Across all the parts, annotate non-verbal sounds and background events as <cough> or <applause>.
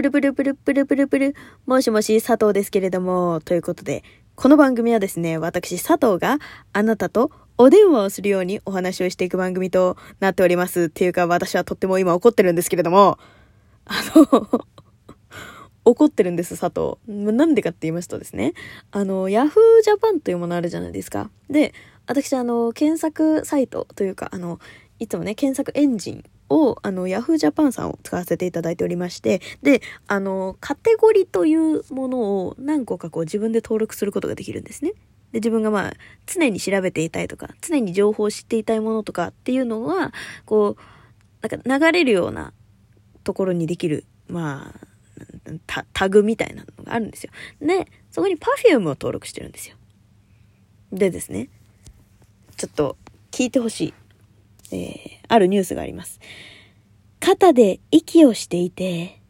プルプルプルプルプルプル。もしもし、佐藤ですけれども、ということで、この番組はですね、私、佐藤があなたとお電話をするようにお話をしていく番組となっております。っていうか、私はとっても今怒ってるんですけれども、あの <laughs> 怒ってるんです、佐藤。なんでかって言いますとですね、あの、Yahoo Japan というものあるじゃないですか。で、私、あの、検索サイトというか、あの、いつもね、検索エンジンを、あの、Yahoo Japan さんを使わせていただいておりまして、で、あの、カテゴリというものを何個かこう自分で登録することができるんですね。で、自分がまあ、常に調べていたいとか、常に情報を知っていたいものとかっていうのは、こう、なんか流れるようなところにできる、まあ、タタグみたいなのがあるんですよ。で、そこに Perfume を登録してるんですよ。でですね、ちょっと聞いてほしい。えー、あるニュースがあります。肩で息をしていて、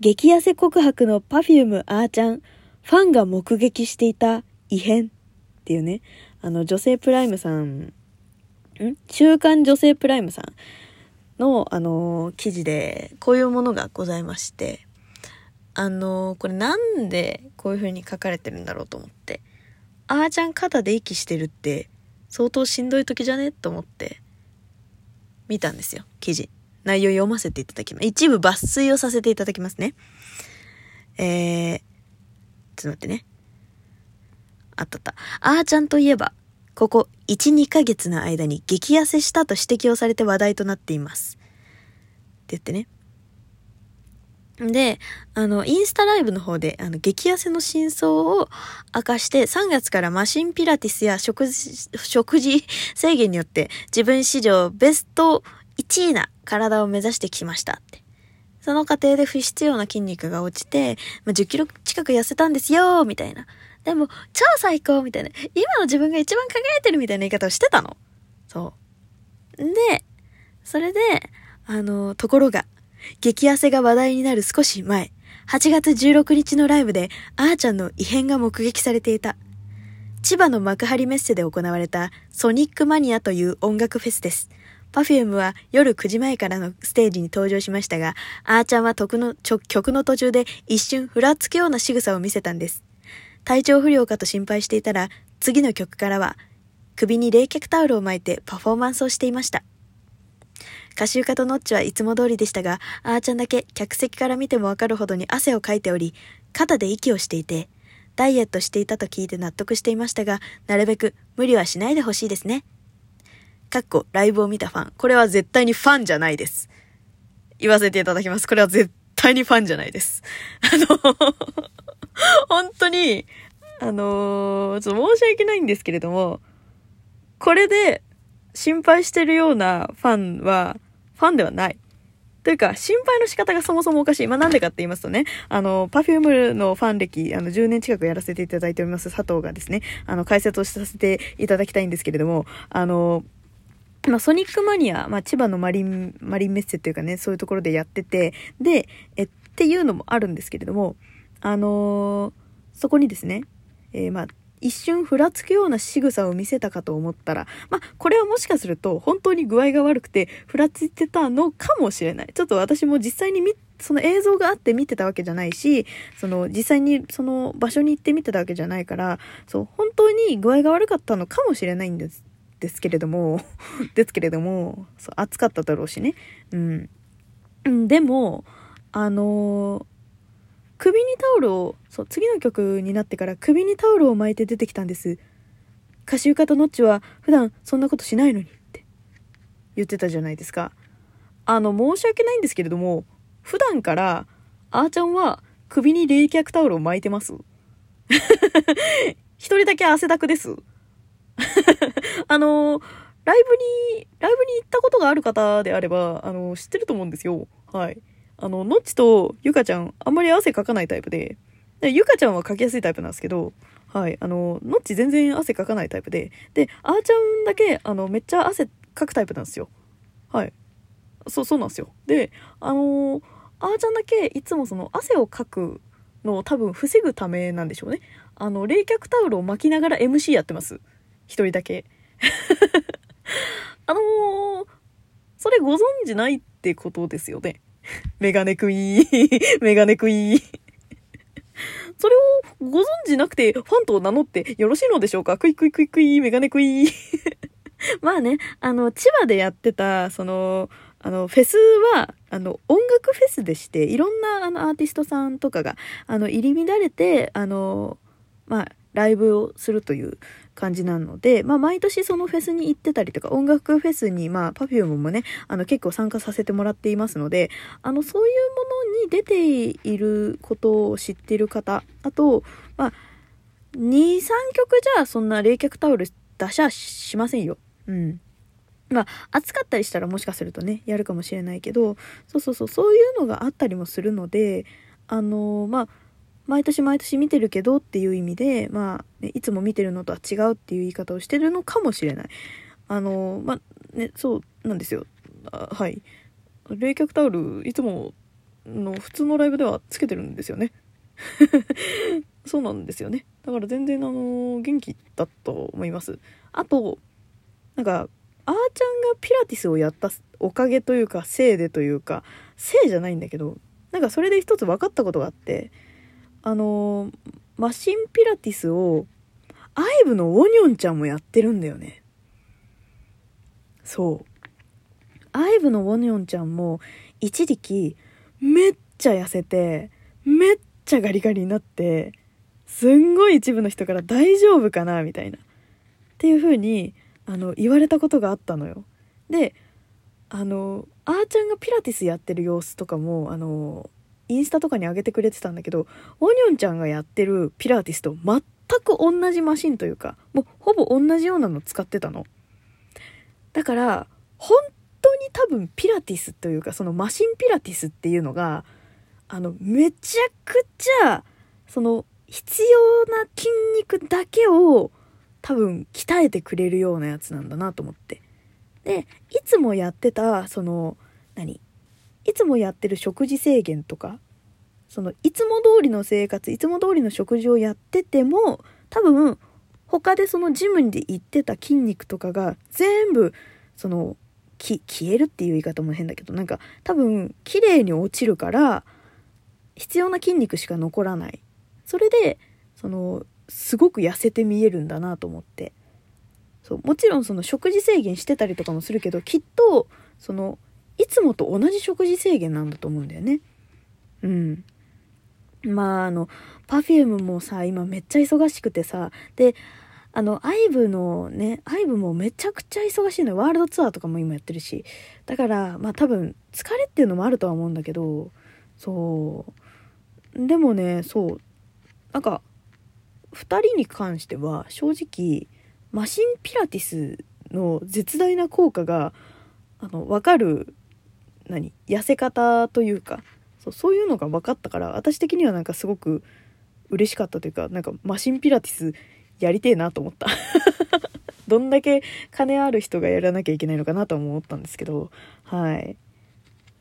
激痩せ告白の Perfume あーちゃん、ファンが目撃していた異変っていうね、あの女性プライムさん、ん？週刊女性プライムさんの、あの記事でこういうものがございまして、あのこれなんでこういう風に書かれてるんだろうと思って、あーちゃん肩で息してるって相当しんどい時じゃね？と思って。見たんですよ、記事。内容読ませていただきます。一部抜粋をさせていただきますね。えー、ちょっと待ってね。あったった。あーちゃんといえば、ここ1、2ヶ月の間に激痩せしたと指摘をされて話題となっています。って言ってね。で、あの、インスタライブの方で、あの、激痩せの真相を明かして、3月からマシンピラティスや食事、食事制限によって自分史上ベスト1位な体を目指してきましたって。その過程で不必要な筋肉が落ちて、まあ、10キロ近く痩せたんですよみたいな。でも、超最高みたいな。今の自分が一番輝いてるみたいな言い方をしてたの。そう。で、それで、あの、ところが、激痩せが話題になる少し前、8月16日のライブで、あーちゃんの異変が目撃されていた。千葉の幕張メッセで行われたソニックマニアという音楽フェスです。パフュームは夜9時前からのステージに登場しましたが、あーちゃんは曲の曲の途中で一瞬ふらつくような仕草を見せたんです。体調不良かと心配していたら、次の曲からは首に冷却タオルを巻いてパフォーマンスをしていました。カシューカとノッチはいつも通りでしたが、あーちゃんだけ客席から見てもわかるほどに汗をかいており、肩で息をしていて、ダイエットしていたと聞いて納得していましたが、なるべく無理はしないでほしいですね。かっこ、ライブを見たファン。これは絶対にファンじゃないです。言わせていただきます。これは絶対にファンじゃないです。あの <laughs> 本当に、あのー、ちょっと申し訳ないんですけれども、これで心配してるようなファンは、ファンではない。というか、心配の仕方がそもそもおかしい。まあ、なんでかって言いますとね、あの、パフュームのファン歴、あの、10年近くやらせていただいております佐藤がですね、あの、解説をさせていただきたいんですけれども、あの、まあ、ソニックマニア、まあ、千葉のマリン、マリンメッセっていうかね、そういうところでやってて、で、え、っていうのもあるんですけれども、あの、そこにですね、えー、まあ、一瞬ふらつくような仕草を見せたかと思ったら、まあ、これはもしかすると本当に具合が悪くてふらついてたのかもしれない。ちょっと私も実際に、その映像があって見てたわけじゃないし、その実際にその場所に行って見てたわけじゃないから、そう、本当に具合が悪かったのかもしれないんです。ですけれども、<laughs> ですけれども、そう、暑かっただろうしね。うん。でも、あのー首にタオルを、そう、次の曲になってから首にタオルを巻いて出てきたんです。歌手家とノッチは普段そんなことしないのにって言ってたじゃないですか。あの、申し訳ないんですけれども、普段から、あーちゃんは首に冷却タオルを巻いてます <laughs> 一人だけ汗だくです。<laughs> あの、ライブに、ライブに行ったことがある方であれば、あの、知ってると思うんですよ。はい。あの、のっちとゆかちゃん、あんまり汗かかないタイプで、でゆかちゃんはかきやすいタイプなんですけど、はい、あの、のっち全然汗かかないタイプで、で、あーちゃんだけ、あの、めっちゃ汗かくタイプなんですよ。はい。そう、そうなんですよ。で、あのー、あーちゃんだけ、いつもその、汗をかくのを多分防ぐためなんでしょうね。あの、冷却タオルを巻きながら MC やってます。一人だけ。<laughs> あのー、それご存知ないってことですよね。<laughs> メガネクイーン。<laughs> メガネクイーン。<laughs> それをご存知なくてファンと名乗ってよろしいのでしょうか？クイクイクイクイ、メガネクイーン。まあね、あの、千葉でやってた、その、あの、フェスは、あの、音楽フェスでして、いろんな、あの、アーティストさんとかが、あの、入り乱れて、あの、まあ、ライブをするという感じなので、まあ、毎年そのフェスに行ってたりとか、音楽フェスに、まあ、Perfume もね、あの、結構参加させてもらっていますので、あの、そういうものに出ていることを知っている方、あと、まあ、2、3曲じゃ、そんな冷却タオル出しゃしませんよ。うん。まあ、暑かったりしたらもしかするとね、やるかもしれないけど、そうそうそう、そういうのがあったりもするので、あのまあ、毎年毎年見てるけどっていう意味で、まあ、ね、いつも見てるのとは違うっていう言い方をしてるのかもしれない。あの、まあ、ね、そうなんですよ。はい。冷却タオル、いつもの普通のライブではつけてるんですよね。<laughs> そうなんですよね。だから全然あの、元気だと思います。あと、なんか、あーちゃんがピラティスをやったおかげというか、せいでというか、せいじゃないんだけど、なんかそれで一つ分かったことがあって、あのマシンピラティスを、アイブのウォニョンちゃんもやってるんだよね。そう。アイブのウォニョンちゃんも、一時期、めっちゃ痩せて、めっちゃガリガリになって、すんごい一部の人から大丈夫かなみたいな。っていう風に、あの、言われたことがあったのよ。で、あの、あーちゃんがピラティスやってる様子とかも、あの、インスタとかに上げてくれてたんだけど、オニョンちゃんがやってるピラティスと全く同じマシンというか、もうほぼ同じようなの使ってたの。だから、本当に多分ピラティスというか、そのマシンピラティスっていうのが、あの、めちゃくちゃ、その、必要な筋肉だけを多分鍛えてくれるようなやつなんだなと思って。で、いつもやってた、その、何？いつもやってる食事制限とか、その、いつも通りの生活、いつも通りの食事をやってても、多分、他でそのジムに行ってた筋肉とかが全部、その、消えるっていう言い方も変だけど、なんか多分、綺麗に落ちるから、必要な筋肉しか残らない。それで、その、すごく痩せて見えるんだなと思って。そう、もちろんその食事制限してたりとかもするけど、きっと、その、いつもと同じ食事制限なんだと思うんだよね。うん。まあ、あの、Perfume もさ、今めっちゃ忙しくてさ、で、あの、IVE のね、IVE もめちゃくちゃ忙しいのよ。ワールドツアーとかも今やってるし。だから、まあ多分、疲れっていうのもあるとは思うんだけど、そう。でもね、そう。なんか、2人に関しては、正直、マシンピラティスの絶大な効果が、あの、わかる何？痩せ方というか。そうそういうのが分かったから私的にはなんかすごく嬉しかったというかなんかマシンピラティスやりてえなと思った。<laughs> どんだけ金ある人がやらなきゃいけないのかなと思ったんですけど。はい。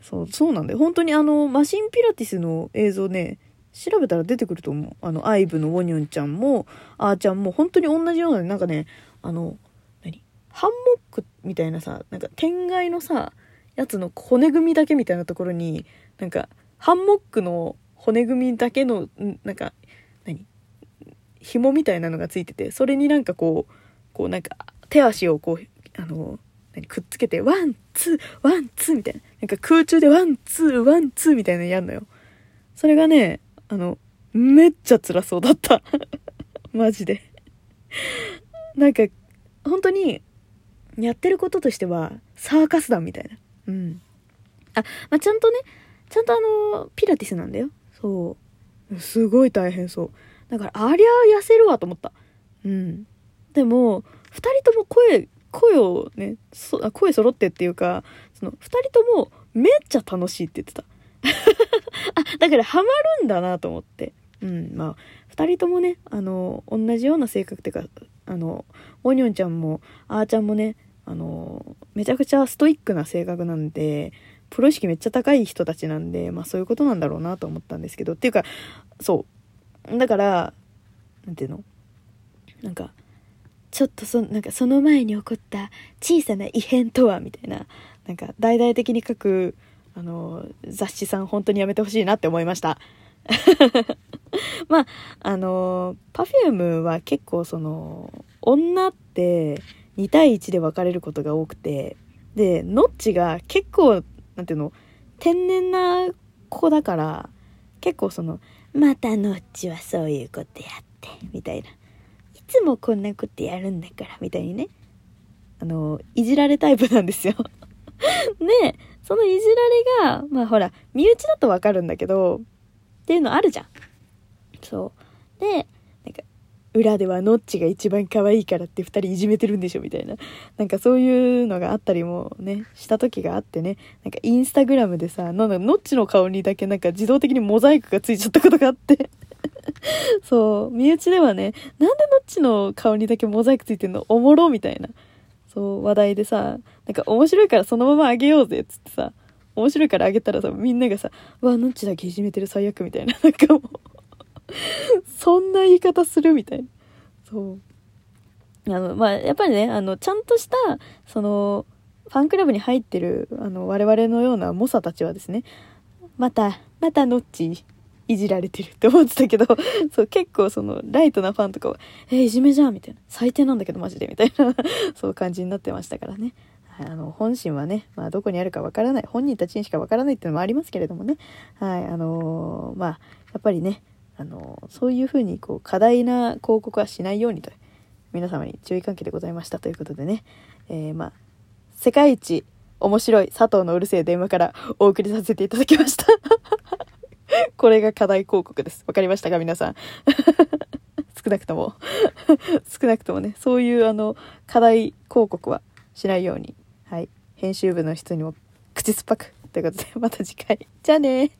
そうそうなんだよ。本当にあのマシンピラティスの映像ね調べたら出てくると思う。あのアイブのウォニョンちゃんもあーちゃんも本当に同じようななんかねあの何？ハンモックみたいなさなんか天外のさやつの骨組みだけみたいなところに、なんか、ハンモックの骨組みだけの、なんか、何？紐みたいなのがついてて、それになんかこう、こうなんか、手足をこう、あの、何？くっつけて、 one, two, one, two みたいな。なんか空中で one, two, one, two みたいなのやんのよ。それがね、あの、めっちゃ辛そうだった。<laughs> マジで。なんか、本当に、やってることとしては、サーカス団みたいな。うん。あ、まあ、ちゃんとね、ちゃんとあの、ピラティスなんだよ。そう。すごい大変そう。だから、ありゃ痩せるわと思った。うん。でも、二人とも声、声をね、そ声揃ってっていうか、その、二人ともめっちゃ楽しいって言ってた。<laughs> あ、だからハマるんだなと思って。うん、まあ、二人ともね、あの、同じような性格っていうか、あの、おにょんちゃんも、あーちゃんもね、あの、めちゃくちゃストイックな性格なんで、プロ意識めっちゃ高い人たちなんで、まあそういうことなんだろうなと思ったんですけど、っていうか、そう。だから、なんていうの？なんか、ちょっとそ、なんかその前に起こった小さな異変とは、みたいな、なんか大々的に書く、あの、雑誌さん本当にやめてほしいなって思いました。<laughs> まあ、あの、Perfume は結構その、女って2対1で分かれることが多くて、で、ノッチが結構、なんていうの、天然な子だから、結構その、またノッチはそういうことやって、みたいな。いつもこんなことやるんだから、みたいにね。あの、いじられタイプなんですよ <laughs> で、そのいじられが、まあほら、身内だとわかるんだけど、っていうのあるじゃん。そう。で、裏ではノッチが一番可愛いからって二人いじめてるんでしょみたいな。なんかそういうのがあったりもね、した時があってね。なんかインスタグラムでさ、なんだノッチの顔にだけなんか自動的にモザイクがついちゃったことがあって <laughs> そう、身内ではね、なんでノッチの顔にだけモザイクついてんのおもろみたいな。そう、話題でさ、なんか面白いからそのままあげようぜっつってさ、面白いからあげたらさ、みんながさ、わ、ノッチだけいじめてる最悪みたいな。なんかもう <laughs> そんな言い方するみたいな。そう。あの、まあ、やっぱりね、あの、ちゃんとした、その、ファンクラブに入ってる、あの、我々のような猛者たちはですね、また、またノッチいじられてるって思ってたけど、<laughs> そう、結構その、ライトなファンとかは、えー、いじめじゃんみたいな。最低なんだけどマジでみたいな、<laughs> そう感じになってましたからね。はい、あの、本心はね、まあ、どこにあるかわからない。本人たちにしかわからないっていうのもありますけれどもね。はい、あのー、まあ、やっぱりね、あの、そういうふうに、こう、過大な広告はしないようにと、皆様に注意喚起でございましたということでね。えー、まあ、世界一面白い佐藤のうるせえ電話からお送りさせていただきました <laughs> これが課題広告です。わかりましたか皆さん。<laughs> 少なくとも <laughs> 少なくともね、そういうあの、課題広告はしないように、はい。編集部の人にも口酸っぱく。ということで、また次回。じゃあね